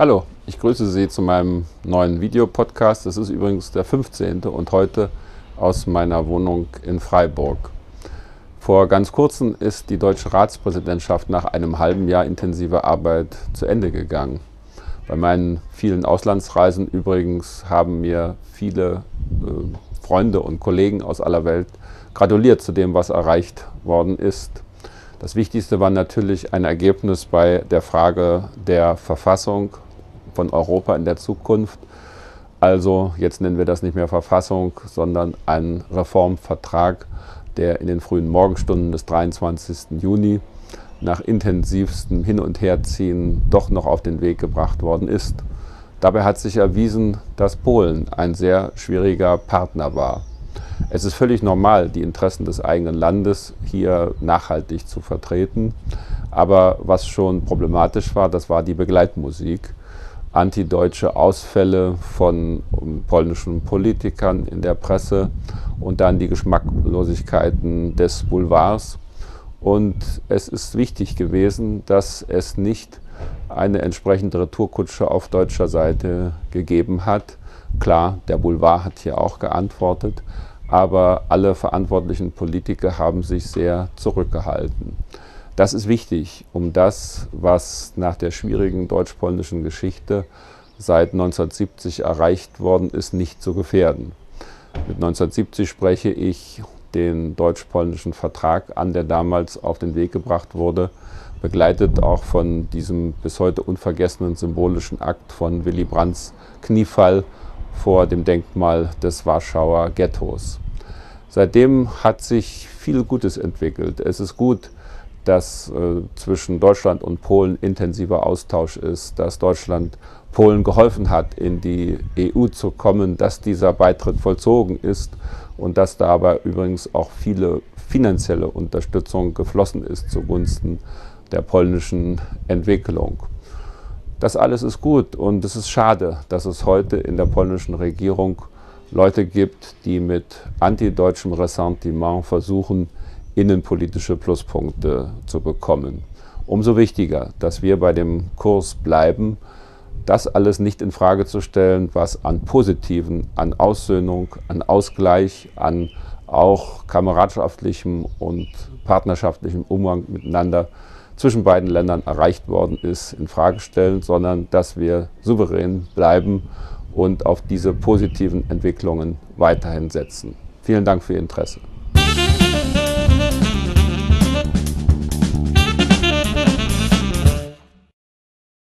Hallo, ich grüße Sie zu meinem neuen Videopodcast. Das ist übrigens der 15. und heute aus meiner Wohnung in Freiburg. Vor ganz kurzem ist die deutsche Ratspräsidentschaft nach einem halben Jahr intensiver Arbeit zu Ende gegangen. Bei meinen vielen Auslandsreisen übrigens haben mir viele äh, Freunde und Kollegen aus aller Welt gratuliert zu dem, was erreicht worden ist. Das Wichtigste war natürlich ein Ergebnis bei der Frage der Verfassung von Europa in der Zukunft. Also jetzt nennen wir das nicht mehr Verfassung, sondern einen Reformvertrag, der in den frühen Morgenstunden des 23. Juni nach intensivstem Hin- und Herziehen doch noch auf den Weg gebracht worden ist. Dabei hat sich erwiesen, dass Polen ein sehr schwieriger Partner war. Es ist völlig normal, die Interessen des eigenen Landes hier nachhaltig zu vertreten. Aber was schon problematisch war, das war die Begleitmusik antideutsche Ausfälle von polnischen Politikern in der Presse und dann die Geschmacklosigkeiten des Boulevards. Und es ist wichtig gewesen, dass es nicht eine entsprechende Retourkutsche auf deutscher Seite gegeben hat. Klar, der Boulevard hat hier auch geantwortet, aber alle verantwortlichen Politiker haben sich sehr zurückgehalten. Das ist wichtig, um das, was nach der schwierigen deutsch-polnischen Geschichte seit 1970 erreicht worden ist, nicht zu gefährden. Mit 1970 spreche ich den deutsch-polnischen Vertrag an, der damals auf den Weg gebracht wurde, begleitet auch von diesem bis heute unvergessenen symbolischen Akt von Willy Brandts Kniefall vor dem Denkmal des Warschauer Ghettos. Seitdem hat sich viel Gutes entwickelt. Es ist gut, dass äh, zwischen Deutschland und Polen intensiver Austausch ist, dass Deutschland Polen geholfen hat, in die EU zu kommen, dass dieser Beitritt vollzogen ist und dass dabei übrigens auch viele finanzielle Unterstützung geflossen ist zugunsten der polnischen Entwicklung. Das alles ist gut und es ist schade, dass es heute in der polnischen Regierung Leute gibt, die mit antideutschem Ressentiment versuchen, innenpolitische Pluspunkte zu bekommen. Umso wichtiger, dass wir bei dem Kurs bleiben, das alles nicht in Frage zu stellen, was an Positiven, an Aussöhnung, an Ausgleich, an auch kameradschaftlichem und partnerschaftlichem Umgang miteinander zwischen beiden Ländern erreicht worden ist, in Frage stellen, sondern dass wir souverän bleiben und auf diese positiven Entwicklungen weiterhin setzen. Vielen Dank für Ihr Interesse.